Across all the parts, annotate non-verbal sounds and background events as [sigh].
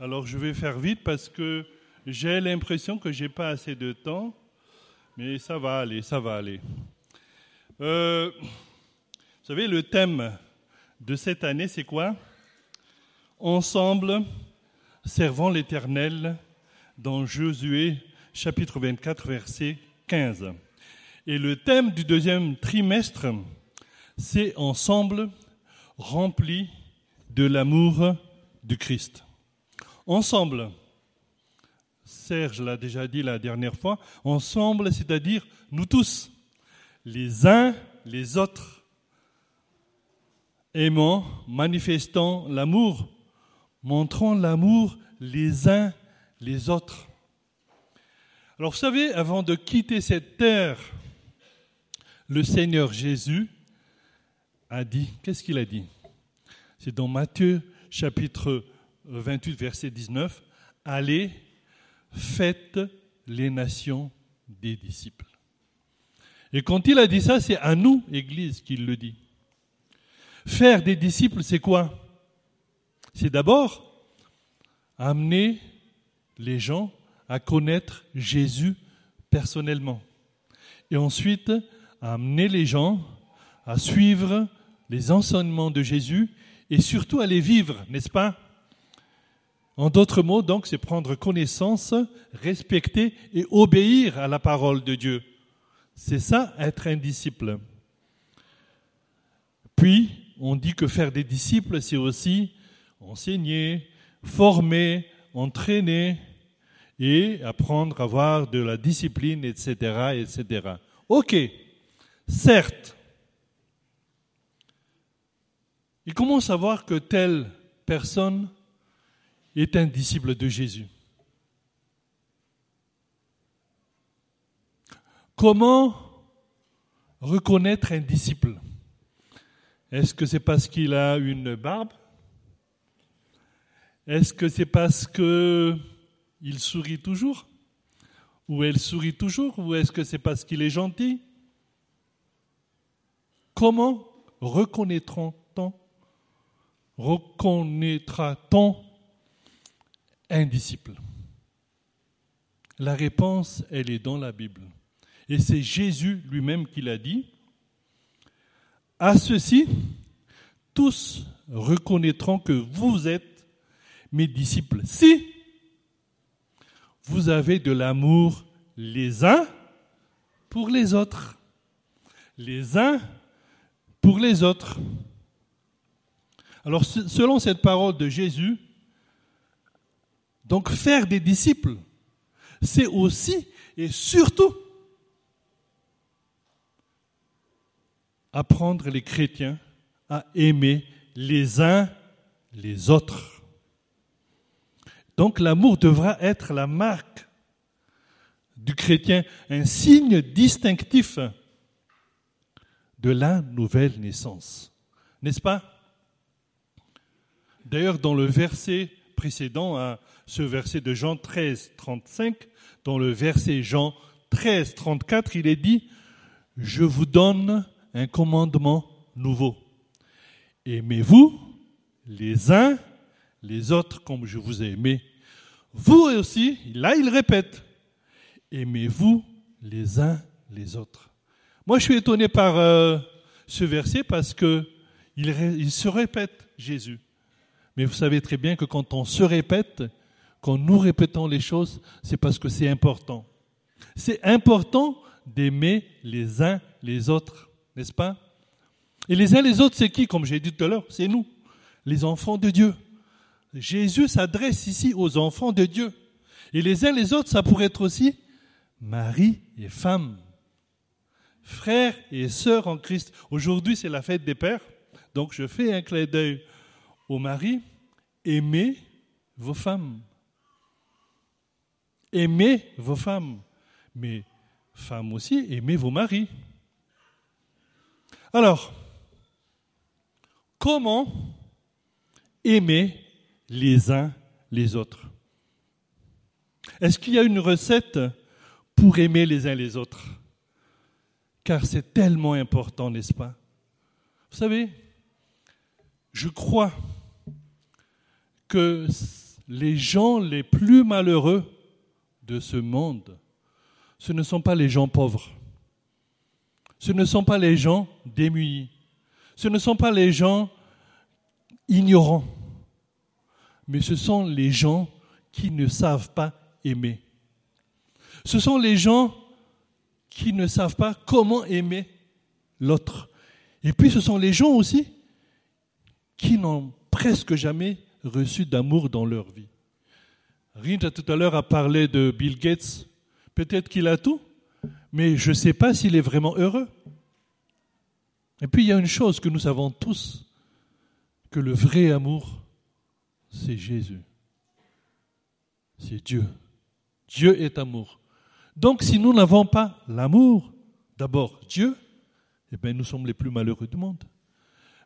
Alors je vais faire vite parce que j'ai l'impression que j'ai pas assez de temps, mais ça va aller, ça va aller. Euh, vous savez, le thème de cette année, c'est quoi? Ensemble, servant l'Éternel dans Josué chapitre 24, verset 15. Et le thème du deuxième trimestre, c'est Ensemble, rempli de l'amour du Christ. Ensemble, Serge l'a déjà dit la dernière fois, ensemble, c'est-à-dire nous tous, les uns les autres, aimant, manifestant l'amour, montrant l'amour les uns les autres. Alors vous savez, avant de quitter cette terre, le Seigneur Jésus a dit, qu'est-ce qu'il a dit? C'est dans Matthieu chapitre 28, verset 19, Allez, faites les nations des disciples. Et quand il a dit ça, c'est à nous, Église, qu'il le dit. Faire des disciples, c'est quoi? C'est d'abord amener les gens à connaître Jésus personnellement. Et ensuite, amener les gens à suivre les enseignements de Jésus et surtout à les vivre, n'est-ce pas? En d'autres mots, donc, c'est prendre connaissance, respecter et obéir à la parole de Dieu. C'est ça, être un disciple. Puis, on dit que faire des disciples, c'est aussi enseigner, former, entraîner et apprendre à avoir de la discipline, etc., etc. Ok, certes, il commence à voir que telle personne est un disciple de Jésus. Comment reconnaître un disciple? Est-ce que c'est parce qu'il a une barbe? Est-ce que c'est parce qu'il sourit toujours? Ou elle sourit toujours? Ou est-ce que c'est parce qu'il est gentil? Comment reconnaîtra-t-on reconnaîtra-t-on un disciple La réponse, elle est dans la Bible. Et c'est Jésus lui-même qui l'a dit. À ceci, tous reconnaîtront que vous êtes mes disciples. Si vous avez de l'amour les uns pour les autres. Les uns pour les autres. Alors, selon cette parole de Jésus, donc faire des disciples, c'est aussi et surtout apprendre les chrétiens à aimer les uns les autres. Donc l'amour devra être la marque du chrétien, un signe distinctif de la nouvelle naissance. N'est-ce pas? D'ailleurs, dans le verset précédent ce verset de Jean 13, 35, dans le verset Jean 13, 34, il est dit, je vous donne un commandement nouveau. Aimez-vous les uns les autres comme je vous ai aimé. Vous aussi, là il répète, aimez-vous les uns les autres. Moi, je suis étonné par euh, ce verset parce que il, se répète Jésus. Mais vous savez très bien que quand on se répète, quand nous répétons les choses, c'est parce que c'est important. C'est important d'aimer les uns les autres, n'est-ce pas? Et les uns les autres, c'est qui Comme j'ai dit tout à l'heure, c'est nous, les enfants de Dieu. Jésus s'adresse ici aux enfants de Dieu. Et les uns les autres, ça pourrait être aussi mari et femme frères et sœurs en Christ. Aujourd'hui, c'est la fête des pères. Donc, je fais un clin d'œil aux maris. Aimez vos femmes. Aimez vos femmes. Mais femmes aussi, aimez vos maris. Alors, comment aimer les uns les autres? Est-ce qu'il y a une recette pour aimer les uns les autres? Car c'est tellement important, n'est-ce pas? Vous savez, je crois que les gens les plus malheureux de ce monde, ce ne sont pas les gens pauvres, ce ne sont pas les gens démunis, ce ne sont pas les gens ignorants, mais ce sont les gens qui ne savent pas aimer. Ce sont les gens qui ne savent pas comment aimer l'autre. Et puis ce sont les gens aussi qui n'ont presque jamais reçu d'amour dans leur vie. Rita tout à l'heure a parlé de Bill Gates. Peut-être qu'il a tout, mais je ne sais pas s'il est vraiment heureux. Et puis il y a une chose que nous savons tous, que le vrai amour, c'est Jésus. C'est Dieu. Dieu est amour. Donc si nous n'avons pas l'amour, d'abord Dieu, eh bien nous sommes les plus malheureux du monde.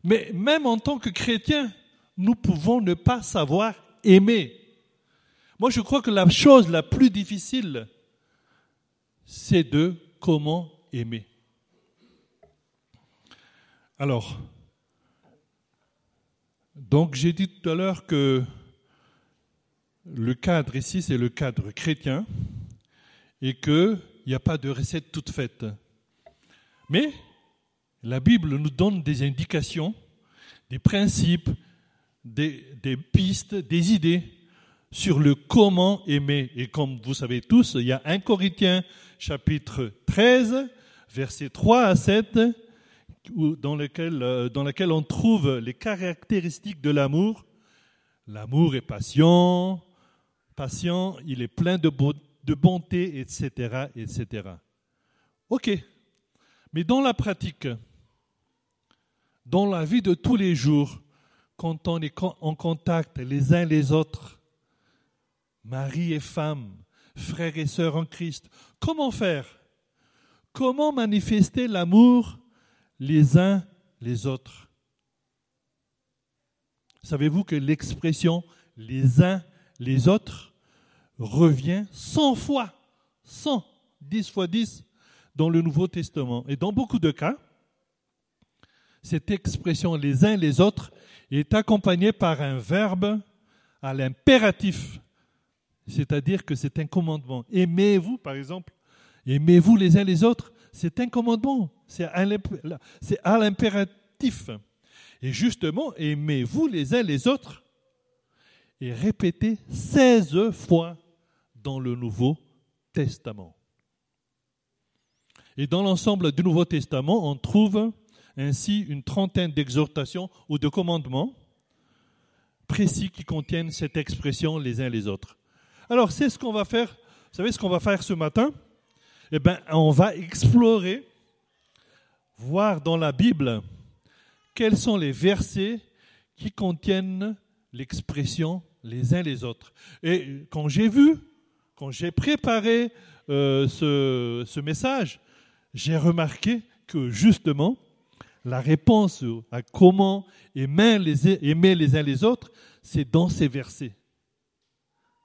Mais même en tant que chrétiens, nous pouvons ne pas savoir aimer. Moi, je crois que la chose la plus difficile, c'est de comment aimer. Alors, donc j'ai dit tout à l'heure que le cadre ici, c'est le cadre chrétien et qu'il n'y a pas de recette toute faite. Mais la Bible nous donne des indications, des principes, des, pistes, des idées sur le comment aimer. Et comme vous savez tous, il y a un Corinthiens chapitre 13, versets 3 à 7, dans lequel, euh, dans lequel on trouve les caractéristiques de l'amour. L'amour est patient, patient, il est plein de, de bonté, etc., etc. Ok. Mais dans la pratique, dans la vie de tous les jours, quand on est en contact les uns les autres, mari et femme, frères et sœurs en Christ, comment faire? Comment manifester l'amour les uns les autres? Savez-vous que l'expression les uns les autres revient 100 fois, 100, 10 fois 10 dans le Nouveau Testament? Et dans beaucoup de cas, cette expression les uns les autres est accompagnée par un verbe à l'impératif, c'est-à-dire que c'est un commandement. Aimez-vous, par exemple, aimez-vous les uns les autres, c'est un commandement, c'est à l'impératif. Et justement, aimez-vous les uns les autres est répété 16 fois dans le Nouveau Testament. Et dans l'ensemble du Nouveau Testament, on trouve ainsi une trentaine d'exhortations ou de commandements précis qui contiennent cette expression les uns les autres. Alors, c'est ce qu'on va faire. Vous savez ce qu'on va faire ce matin? Eh bien, on va explorer, voir dans la Bible quels sont les versets qui contiennent l'expression les uns les autres. Et quand j'ai vu, quand j'ai préparé euh, ce, message, j'ai remarqué que justement, la réponse à comment les, aimer les uns les autres, c'est dans ces versets.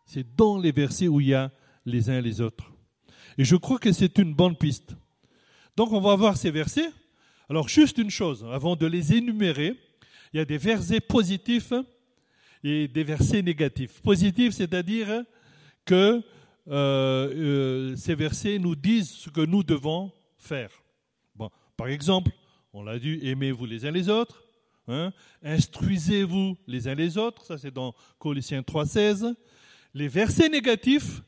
C'est dans les versets où il y a les uns les autres. Et je crois que c'est une bonne piste. Donc on va voir ces versets. Alors juste une chose, avant de les énumérer, il y a des versets positifs et des versets négatifs. Positifs, c'est-à-dire que euh, euh, ces versets nous disent ce que nous devons faire. Par exemple, on l'a dit, aimez-vous les uns les autres. Hein. Instruisez-vous les uns les autres. Ça, c'est dans Colossiens 3,16. Les versets négatifs,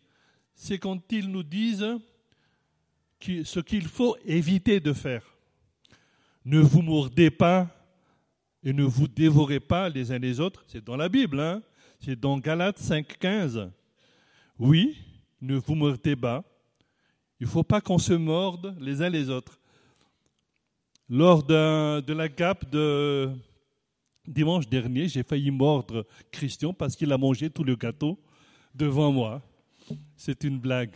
c'est quand ils nous disent ce qu'il faut éviter de faire. Ne vous mordez pas et ne vous dévorez pas les uns les autres. C'est dans la Bible, hein. c'est dans Galates 5,15. Oui, ne vous mordez pas. Il ne faut pas qu'on se morde les uns les autres. Lors de la GAP de dimanche dernier, j'ai failli mordre Christian parce qu'il a mangé tout le gâteau devant moi. C'est une blague.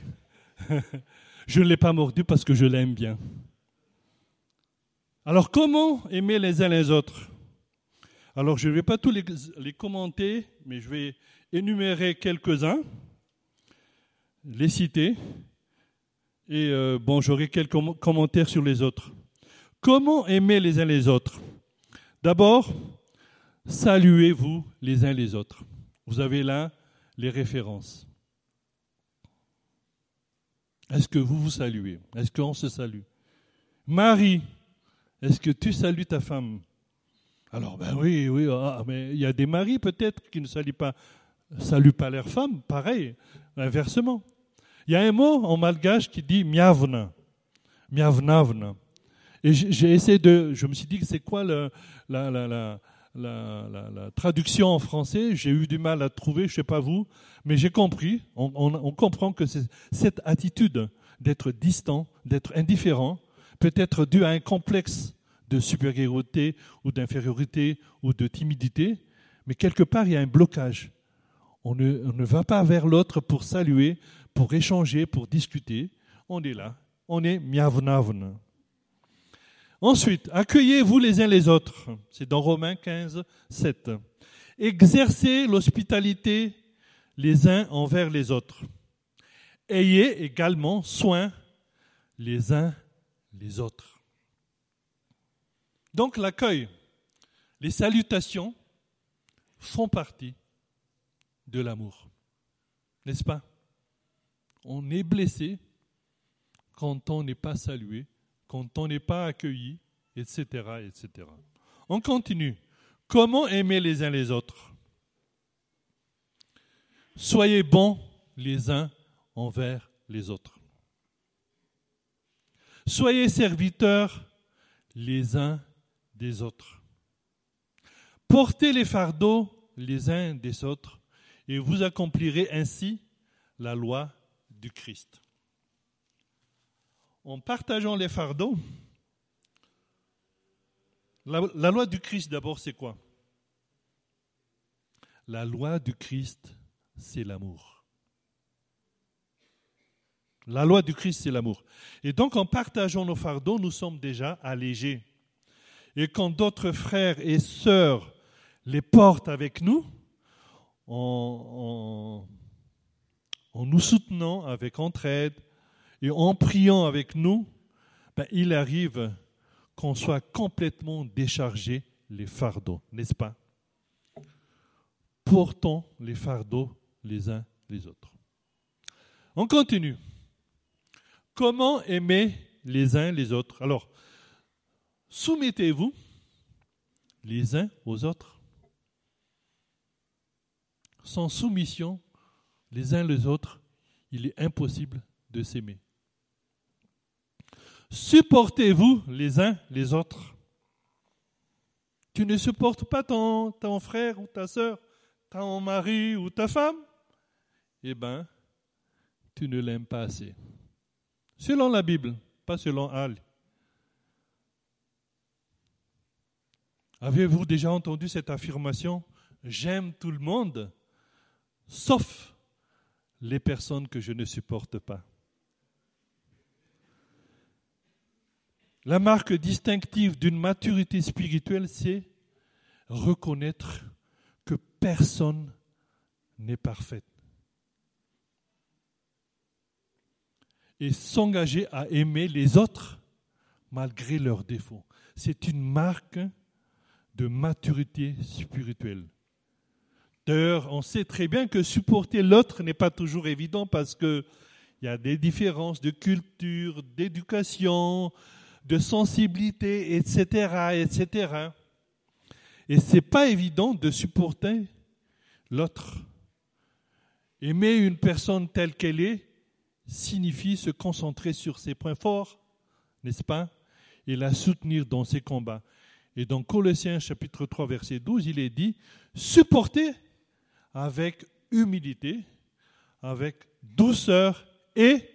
[laughs] je ne l'ai pas mordu parce que je l'aime bien. Alors comment aimer les uns les autres? Alors je ne vais pas tous les, commenter, mais je vais énumérer quelques-uns, les citer, et euh, bon, j'aurai quelques commentaires sur les autres. Comment aimer les uns les autres? D'abord, saluez-vous les uns les autres. Vous avez là les références. Est-ce que vous vous saluez? Est-ce qu'on se salue? Marie, est-ce que tu salues ta femme? Alors, ben oui, oui, ah, mais il y a des maris peut-être qui ne saluent pas, saluent pas leur femme, pareil, inversement. Il y a un mot en malgache qui dit miavna, miavnavna. Et j'ai essayé de, je me suis dit, c'est quoi la, la, la, la, traduction en français J'ai eu du mal à trouver, je ne sais pas vous, mais j'ai compris. On, comprend que cette attitude d'être distant, d'être indifférent, peut être dû à un complexe de supériorité ou d'infériorité ou de timidité, mais quelque part il y a un blocage. On ne, ne va pas vers l'autre pour saluer, pour échanger, pour discuter. On est là. On est miavnavn. Ensuite, accueillez-vous les uns les autres. C'est dans Romains 15, 7. Exercez l'hospitalité les uns envers les autres. Ayez également soin les uns les autres. Donc l'accueil, les salutations font partie de l'amour. N'est-ce pas? On est blessé quand on n'est pas salué, quand on n'est pas accueilli, etc., etc. On continue. Comment aimer les uns les autres? Soyez bons les uns envers les autres. Soyez serviteurs les uns des autres. Portez les fardeaux les uns des autres et vous accomplirez ainsi la loi du Christ. En partageant les fardeaux, la, loi du Christ d'abord c'est quoi? La loi du Christ c'est l'amour. La loi du Christ, c'est l'amour. Et donc, en partageant nos fardeaux, nous sommes déjà allégés. Et quand d'autres frères et sœurs les portent avec nous, en, nous soutenant avec entraide et en priant avec nous, ben, il arrive qu'on soit complètement déchargé les fardeaux, n'est-ce pas? Portons les fardeaux les uns les autres. On continue. Comment aimer les uns les autres? Alors, soumettez-vous les uns aux autres. Sans soumission les uns les autres, il est impossible de s'aimer. Supportez-vous les uns les autres. Tu ne supportes pas ton, frère ou ta soeur, ton mari ou ta femme? Eh bien, tu ne l'aimes pas assez. Selon la Bible, pas selon Al. Avez-vous déjà entendu cette affirmation? J'aime tout le monde, sauf les personnes que je ne supporte pas. La marque distinctive d'une maturité spirituelle, c'est reconnaître que personne n'est parfaite. et s'engager à aimer les autres malgré leurs défauts. C'est une marque de maturité spirituelle. D'ailleurs, on sait très bien que supporter l'autre n'est pas toujours évident parce qu'il y a des différences de culture, d'éducation, de sensibilité, etc., etc. Et c'est pas évident de supporter l'autre. Aimer une personne telle qu'elle est, signifie se concentrer sur ses points forts, n'est-ce pas Et la soutenir dans ses combats. Et dans Colossiens chapitre 3 verset 12, il est dit, supporter avec humilité, avec douceur et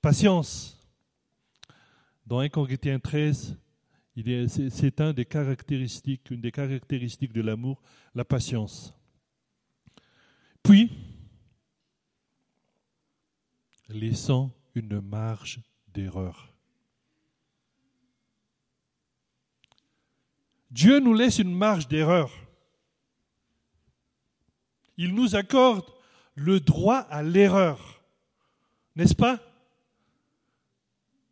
patience. Dans 1 Corinthiens 13, c'est une des caractéristiques de l'amour, la patience. Puis, laissant une marge d'erreur. Dieu nous laisse une marge d'erreur. Il nous accorde le droit à l'erreur. N'est-ce pas?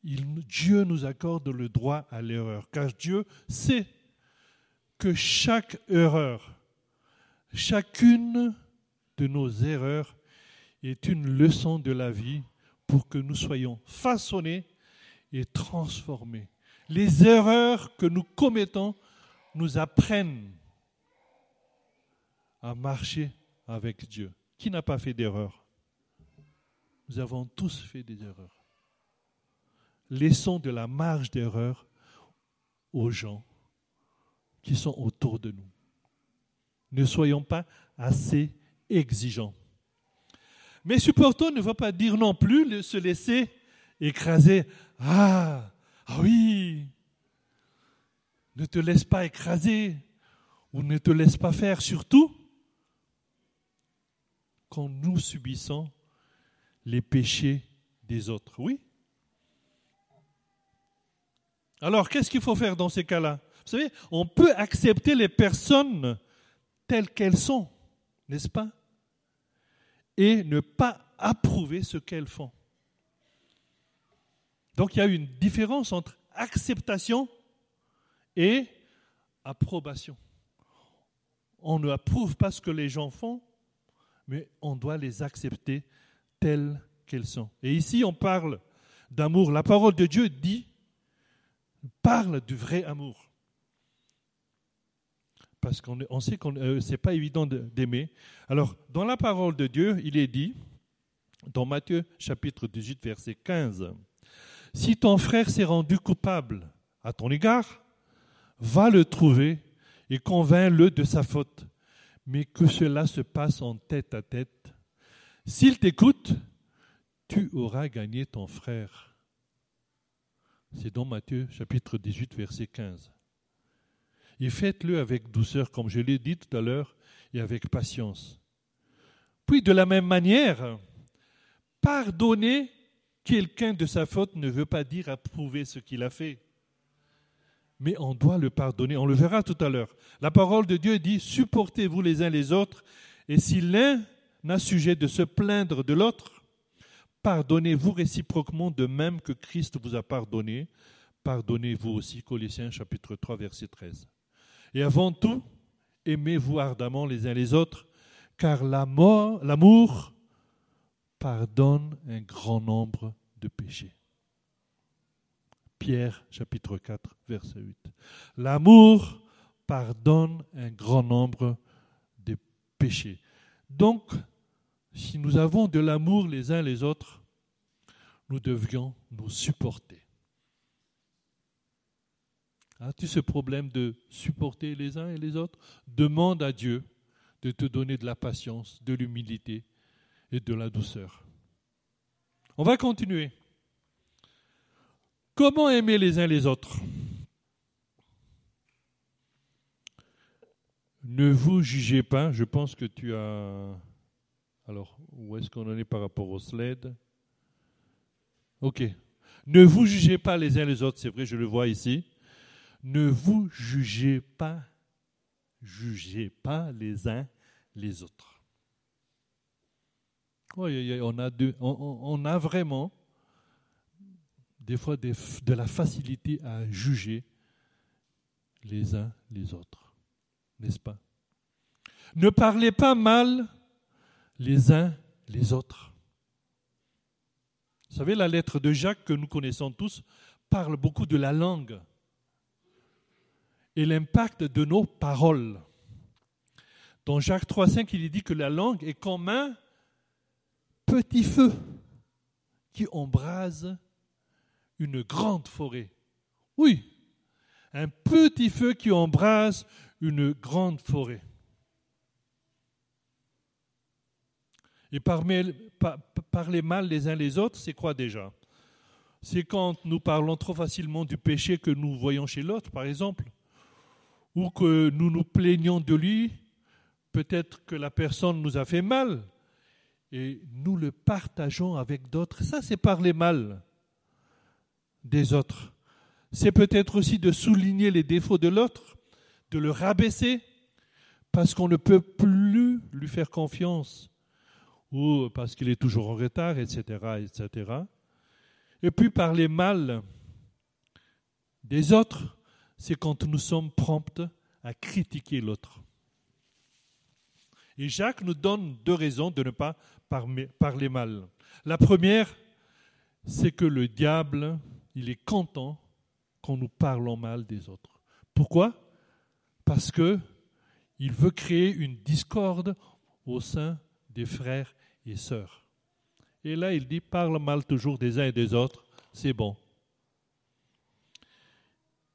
Dieu nous accorde le droit à l'erreur, car Dieu sait que chaque erreur, chacune de nos erreurs est une leçon de la vie pour que nous soyons façonnés et transformés. Les erreurs que nous commettons nous apprennent à marcher avec Dieu. Qui n'a pas fait d'erreur? Nous avons tous fait des erreurs. Laissons de la marge d'erreur aux gens qui sont autour de nous. Ne soyons pas assez exigeants. Mais supportons ne va pas dire non plus se laisser écraser. Ah, ah oui, ne te laisse pas écraser ou ne te laisse pas faire, surtout quand nous subissons les péchés des autres. Oui. Alors, qu'est-ce qu'il faut faire dans ces cas-là? Vous savez, on peut accepter les personnes telles qu'elles sont, n'est-ce pas? Et ne pas approuver ce qu'elles font. Donc, il y a une différence entre acceptation et approbation. On ne approuve pas ce que les gens font, mais on doit les accepter telles qu'elles sont. Et ici, on parle d'amour. La parole de Dieu dit, parle du vrai amour. Parce qu'on sait que euh, ce n'est pas évident d'aimer. Alors, dans la parole de Dieu, il est dit, dans Matthieu chapitre 18, verset 15, Si ton frère s'est rendu coupable à ton égard, va le trouver et convainc-le de sa faute mais que cela se passe en tête à tête. S'il t'écoute, tu auras gagné ton frère. C'est dans Matthieu chapitre 18, verset 15. Et faites-le avec douceur, comme je l'ai dit tout à l'heure, et avec patience. Puis de la même manière, pardonner quelqu'un de sa faute ne veut pas dire approuver ce qu'il a fait mais on doit le pardonner. On le verra tout à l'heure. La parole de Dieu dit, supportez-vous les uns les autres, et si l'un n'a sujet de se plaindre de l'autre, pardonnez-vous réciproquement de même que Christ vous a pardonné. Pardonnez-vous aussi, Colossiens chapitre 3, verset 13. Et avant tout, aimez-vous ardemment les uns les autres, car l'amour pardonne un grand nombre de péchés. Pierre chapitre 4, verset 8. L'amour pardonne un grand nombre de péchés. Donc, si nous avons de l'amour les uns les autres, nous devions nous supporter. As-tu ce problème de supporter les uns et les autres? Demande à Dieu de te donner de la patience, de l'humilité et de la douceur. On va continuer. Comment aimer les uns les autres? Ne vous jugez pas, je pense que tu as... Alors, où est-ce qu'on en est par rapport au slide Ok. Ne vous jugez pas les uns les autres, c'est vrai, je le vois ici. Ne vous jugez pas, jugez pas les uns les autres. Oui, on a, on a vraiment des fois de la facilité à juger les uns les autres. N'est-ce pas? Ne parlez pas mal les uns les autres. Vous savez, la lettre de Jacques que nous connaissons tous parle beaucoup de la langue et l'impact de nos paroles. Dans Jacques 3.5, il dit que la langue est comme un petit feu qui embrase une grande forêt. Oui, un petit feu qui embrase une grande forêt. Et parler mal les uns les autres, c'est quoi déjà? C'est quand nous parlons trop facilement du péché que nous voyons chez l'autre, par exemple, ou que nous nous plaignons de lui, peut-être que la personne nous a fait mal, et nous le partageons avec d'autres. Ça, c'est parler mal des autres. C'est peut-être aussi de souligner les défauts de l'autre, de le rabaisser, parce qu'on ne peut plus lui faire confiance, ou parce qu'il est toujours en retard, etc., etc. Et puis parler mal des autres, c'est quand nous sommes prompts à critiquer l'autre. Et Jacques nous donne deux raisons de ne pas parler mal. La première, c'est que le diable, il est content quand nous parlons mal des autres. Pourquoi? Parce que il veut créer une discorde au sein des frères et sœurs. Et là, il dit parle mal toujours des uns et des autres, c'est bon.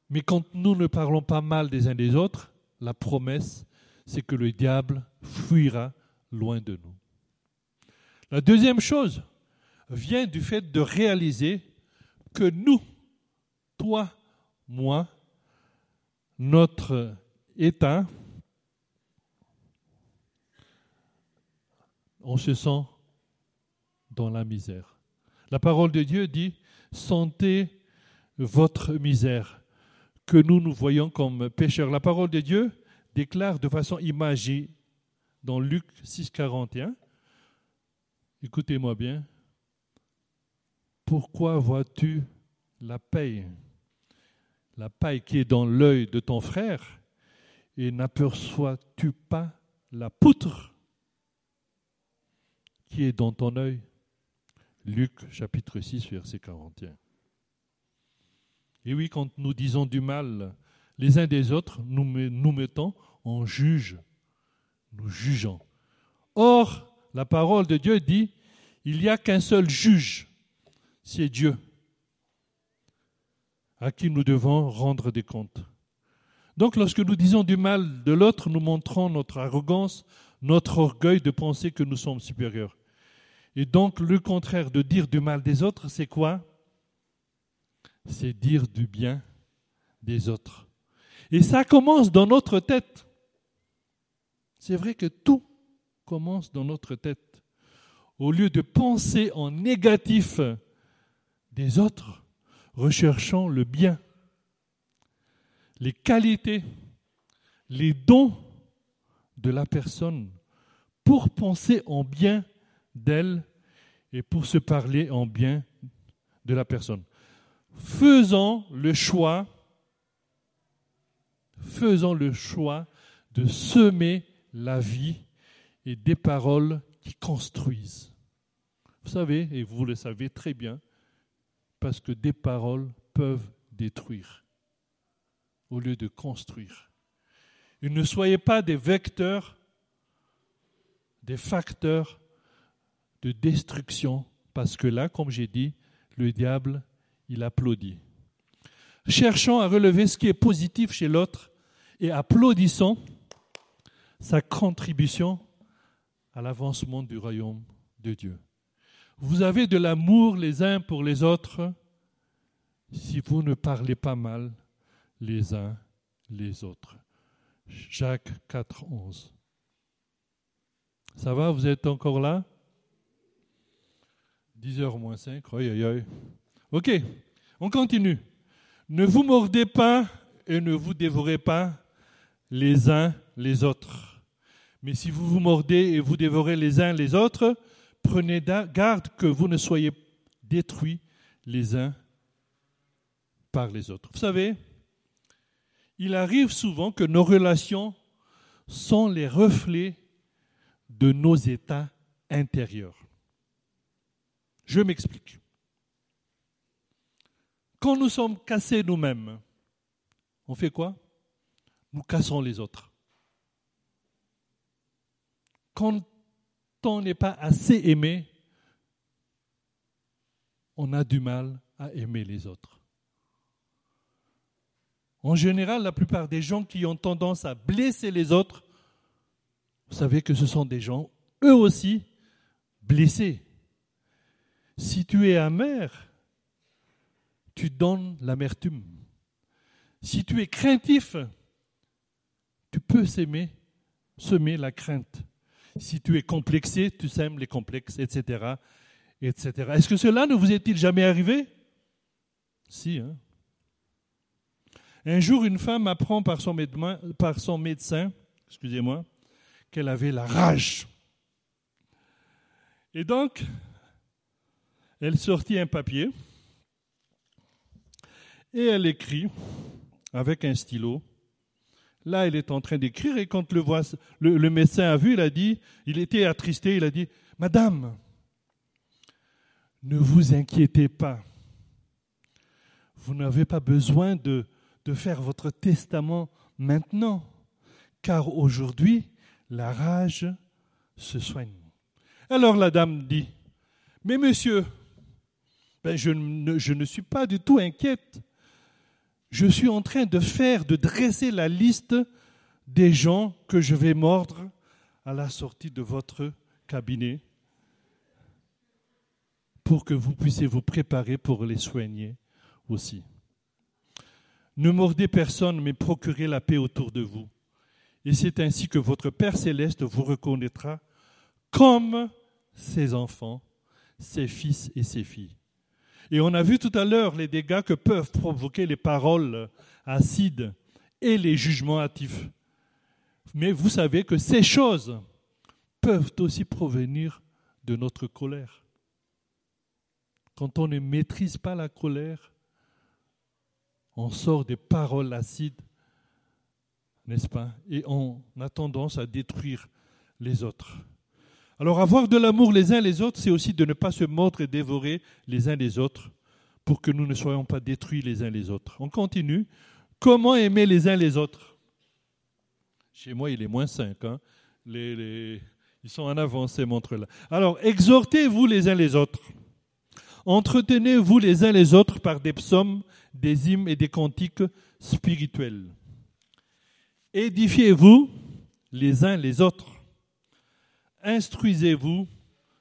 Mais quand nous ne parlons pas mal des uns des autres, la promesse, c'est que le diable fuira loin de nous. La deuxième chose vient du fait de réaliser que nous, toi, moi, notre état, on se sent dans la misère. La parole de Dieu dit, sentez votre misère, que nous nous voyons comme pécheurs. La parole de Dieu déclare de façon imagée dans Luc 6, 41, écoutez-moi bien, pourquoi vois-tu la paille, la paille qui est dans l'œil de ton frère, et n'aperçois-tu pas la poutre? Qui est dans ton œil? Luc chapitre 6, verset 41. Et oui, quand nous disons du mal les uns des autres, nous nous mettons en juge, nous jugeons. Or, la parole de Dieu dit, il n'y a qu'un seul juge, c'est Dieu, à qui nous devons rendre des comptes. Donc lorsque nous disons du mal de l'autre, nous montrons notre arrogance, notre orgueil de penser que nous sommes supérieurs. Et donc le contraire de dire du mal des autres, c'est quoi? C'est dire du bien des autres. Et ça commence dans notre tête. C'est vrai que tout commence dans notre tête. Au lieu de penser en négatif des autres, recherchons le bien, les qualités, les dons de la personne pour penser en bien d'elle et pour se parler en bien de la personne. Faisons le choix, faisons le choix de semer la vie et des paroles qui construisent. Vous savez, et vous le savez très bien, parce que des paroles peuvent détruire au lieu de construire. Et ne soyez pas des vecteurs, des facteurs de destruction, parce que là, comme j'ai dit, le diable, il applaudit. Cherchons à relever ce qui est positif chez l'autre et applaudissons sa contribution à l'avancement du royaume de Dieu. Vous avez de l'amour les uns pour les autres si vous ne parlez pas mal les uns les autres. Jacques 4, 11. Ça va, vous êtes encore là? 10h moins 5, Ok, on continue. Ne vous mordez pas et ne vous dévorez pas les uns les autres. Mais si vous vous mordez et vous dévorez les uns les autres, prenez garde que vous ne soyez détruits les uns par les autres. Vous savez, il arrive souvent que nos relations sont les reflets de nos états intérieurs. Je m'explique. Quand nous sommes cassés nous-mêmes, on fait quoi? Nous cassons les autres. Quand on n'est pas assez aimé, on a du mal à aimer les autres. En général, la plupart des gens qui ont tendance à blesser les autres, vous savez que ce sont des gens, eux aussi, blessés. Si tu es amer, tu donnes l'amertume. Si tu es craintif, tu peux s'aimer, semer la crainte. Si tu es complexé, tu sèmes les complexes, etc. etc. Est-ce que cela ne vous est-il jamais arrivé? Si. Hein? Un jour, une femme apprend par son, médecin, par son médecin excusez-moi, qu'elle avait la rage. Et donc, elle sortit un papier et elle écrit avec un stylo Là, il est en train d'écrire et quand le, médecin a vu, il a dit, il était attristé, il a dit, Madame, ne vous inquiétez pas. Vous n'avez pas besoin de faire votre testament maintenant, car aujourd'hui, la rage se soigne. Alors la dame dit, mais monsieur, ben je, ne, je ne suis pas du tout inquiète. Je suis en train de faire, de dresser la liste des gens que je vais mordre à la sortie de votre cabinet pour que vous puissiez vous préparer pour les soigner aussi. Ne mordez personne, mais procurez la paix autour de vous. Et c'est ainsi que votre Père céleste vous reconnaîtra comme ses enfants, ses fils et ses filles. Et on a vu tout à l'heure les dégâts que peuvent provoquer les paroles acides et les jugements hâtifs. Mais vous savez que ces choses peuvent aussi provenir de notre colère. Quand on ne maîtrise pas la colère, on sort des paroles acides, n'est-ce pas? Et on a tendance à détruire les autres. Alors avoir de l'amour les uns les autres, c'est aussi de ne pas se mordre et dévorer les uns les autres pour que nous ne soyons pas détruits les uns les autres. On continue. Comment aimer les uns les autres? Chez moi, il est moins 5. Hein. ils sont en avance, ces montres-là. Alors, exhortez-vous les uns les autres. Entretenez-vous les uns les autres par des psaumes, des hymnes et des cantiques spirituels. Édifiez-vous les uns les autres. Instruisez-vous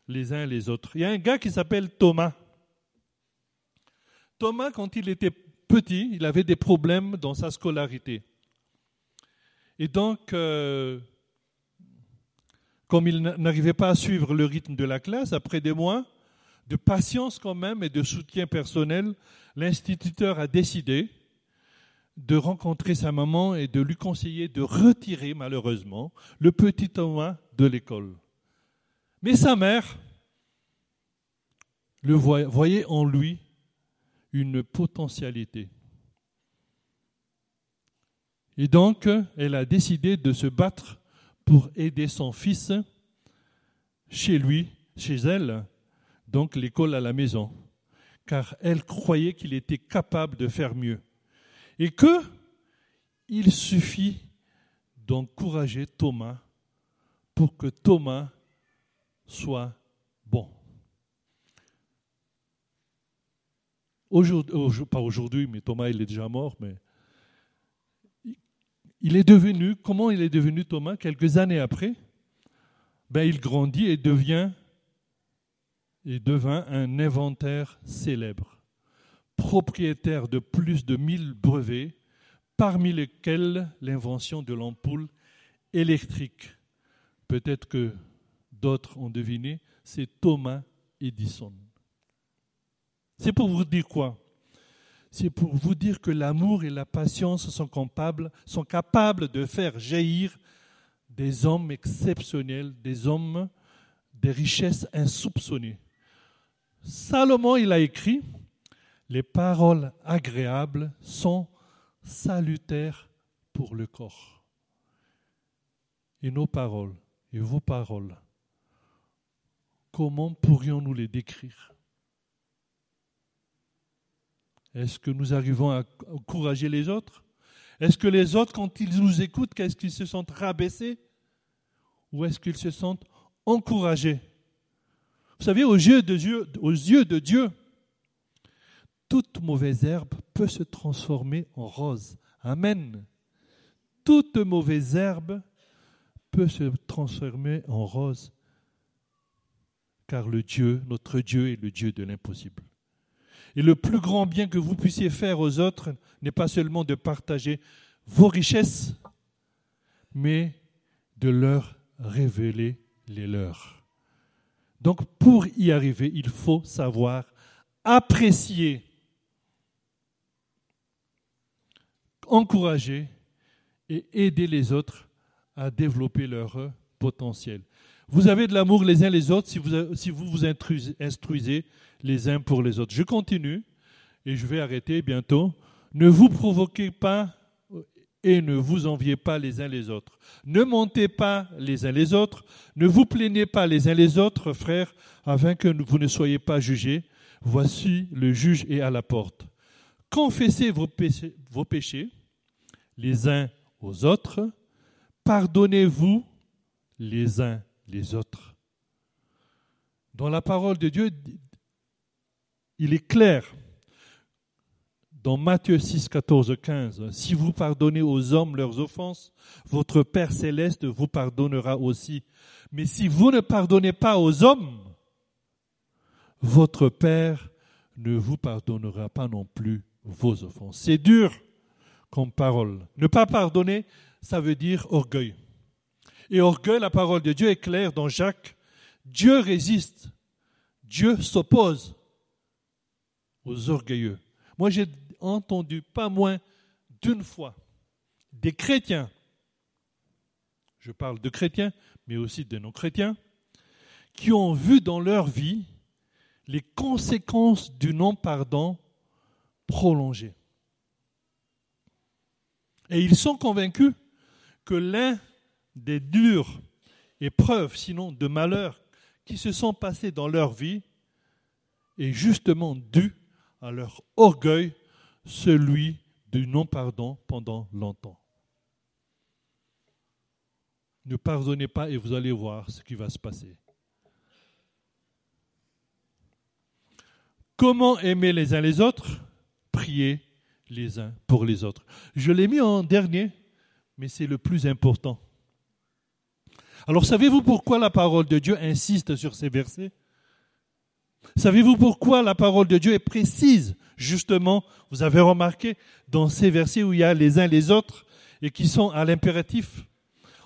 les uns les autres. Il y a un gars qui s'appelle Thomas. Thomas, quand il était petit, il avait des problèmes dans sa scolarité. Et donc, euh, comme il n'arrivait pas à suivre le rythme de la classe, après des mois, de patience quand même et de soutien personnel, l'instituteur a décidé de rencontrer sa maman et de lui conseiller de retirer malheureusement le petit Thomas de l'école. Mais sa mère le voyait en lui une potentialité. Et donc, elle a décidé de se battre pour aider son fils chez lui, chez elle, donc l'école à la maison, car elle croyait qu'il était capable de faire mieux. Et que il suffit d'encourager Thomas pour que Thomas soit bon. Aujourd'hui, pas aujourd'hui, mais Thomas il est déjà mort, mais il est devenu, comment il est devenu Thomas? Quelques années après ben, Il grandit et devient et devint un inventaire célèbre, propriétaire de plus de 1000 brevets, parmi lesquels l'invention de l'ampoule électrique. Peut-être que d'autres ont deviné, c'est Thomas Edison. C'est pour vous dire quoi? C'est pour vous dire que l'amour et la patience sont capables, sont capables de faire jaillir des hommes exceptionnels, des hommes des richesses insoupçonnées. Salomon, il a écrit, les paroles agréables sont salutaires pour le corps. Et nos paroles, et vos paroles, comment pourrions-nous les décrire? Est-ce que nous arrivons à encourager les autres? Est-ce que les autres, quand ils nous écoutent, qu'est-ce qu'ils se sentent rabaissés? Ou est-ce qu'ils se sentent encouragés? Vous savez, aux yeux de Dieu, toute mauvaise herbe peut se transformer en rose. Amen. Toute mauvaise herbe peut se transformer en rose, car le Dieu, notre Dieu, est le Dieu de l'impossible. Et le plus grand bien que vous puissiez faire aux autres n'est pas seulement de partager vos richesses, mais de leur révéler les leurs. Donc pour y arriver, il faut savoir apprécier, encourager et aider les autres à développer leur potentiel. Vous avez de l'amour les uns les autres si vous vous, vous instruisez les uns pour les autres. Je continue et je vais arrêter bientôt. Ne vous provoquez pas et ne vous enviez pas les uns les autres. Ne montez pas les uns les autres, ne vous plaignez pas les uns les autres, frères, afin que vous ne soyez pas jugés. Voici le juge est à la porte. Confessez vos péchés, les uns aux autres, pardonnez-vous les uns les autres. Dans la parole de Dieu, il est clair dans Matthieu 6, 14, 15, si vous pardonnez aux hommes leurs offenses, votre Père céleste vous pardonnera aussi. Mais si vous ne pardonnez pas aux hommes, votre Père ne vous pardonnera pas non plus vos offenses. C'est dur comme parole. Ne pas pardonner, ça veut dire orgueil. Et orgueil, la parole de Dieu est claire dans Jacques. Dieu résiste. Dieu s'oppose aux orgueilleux. Moi, j'ai entendu pas moins d'une fois des chrétiens, je parle de chrétiens, mais aussi de non-chrétiens, qui ont vu dans leur vie les conséquences du non-pardon Et ils sont convaincus que l'un des dures épreuves, sinon de malheurs, qui se sont passés dans leur vie est justement dû à leur orgueil celui du non-pardon pendant longtemps. Ne pardonnez pas et vous allez voir ce qui va se passer. Comment aimer les uns les autres? Prier les uns pour les autres. Je l'ai mis en dernier, mais c'est le plus important. Alors savez-vous pourquoi la parole de Dieu insiste sur ces versets? Savez-vous pourquoi la parole de Dieu est précise? Justement, vous avez remarqué dans ces versets où il y a les uns les autres et qui sont à l'impératif.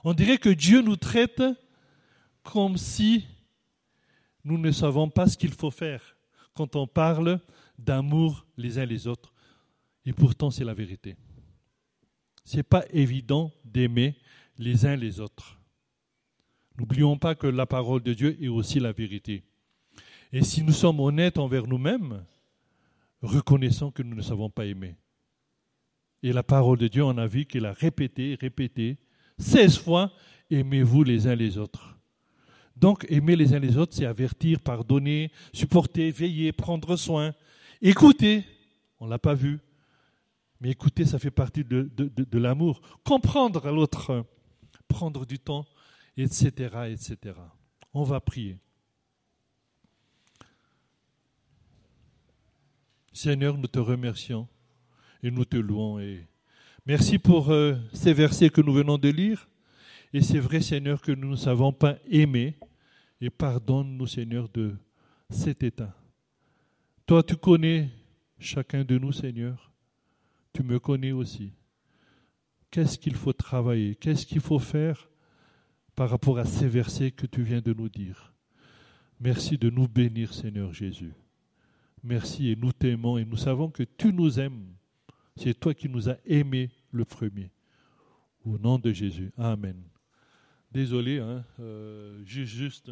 On dirait que Dieu nous traite comme si nous ne savons pas ce qu'il faut faire quand on parle d'amour les uns les autres. Et pourtant, c'est la vérité. Ce n'est pas évident d'aimer les uns les autres. N'oublions pas que la parole de Dieu est aussi la vérité. Et si nous sommes honnêtes envers nous-mêmes, reconnaissons que nous ne savons pas aimer. Et la parole de Dieu en a vu qu'elle a répété, répété, 16 fois, aimez-vous les uns les autres. Donc, aimer les uns les autres, c'est avertir, pardonner, supporter, veiller, prendre soin, écouter. On ne l'a pas vu. Mais écouter, ça fait partie de, l'amour. Comprendre l'autre, prendre du temps, etc., etc. On va prier. Seigneur, nous te remercions et nous te louons. Et merci pour euh, ces versets que nous venons de lire. Et c'est vrai, Seigneur, que nous ne savons pas aimer. Et pardonne-nous, Seigneur, de cet état. Toi, tu connais chacun de nous, Seigneur. Tu me connais aussi. Qu'est-ce qu'il faut travailler? Qu'est-ce qu'il faut faire par rapport à ces versets que tu viens de nous dire? Merci de nous bénir, Seigneur Jésus. Merci et nous t'aimons et nous savons que tu nous aimes. C'est toi qui nous as aimés le premier. Au nom de Jésus. Amen. Désolé, hein, euh, juste, juste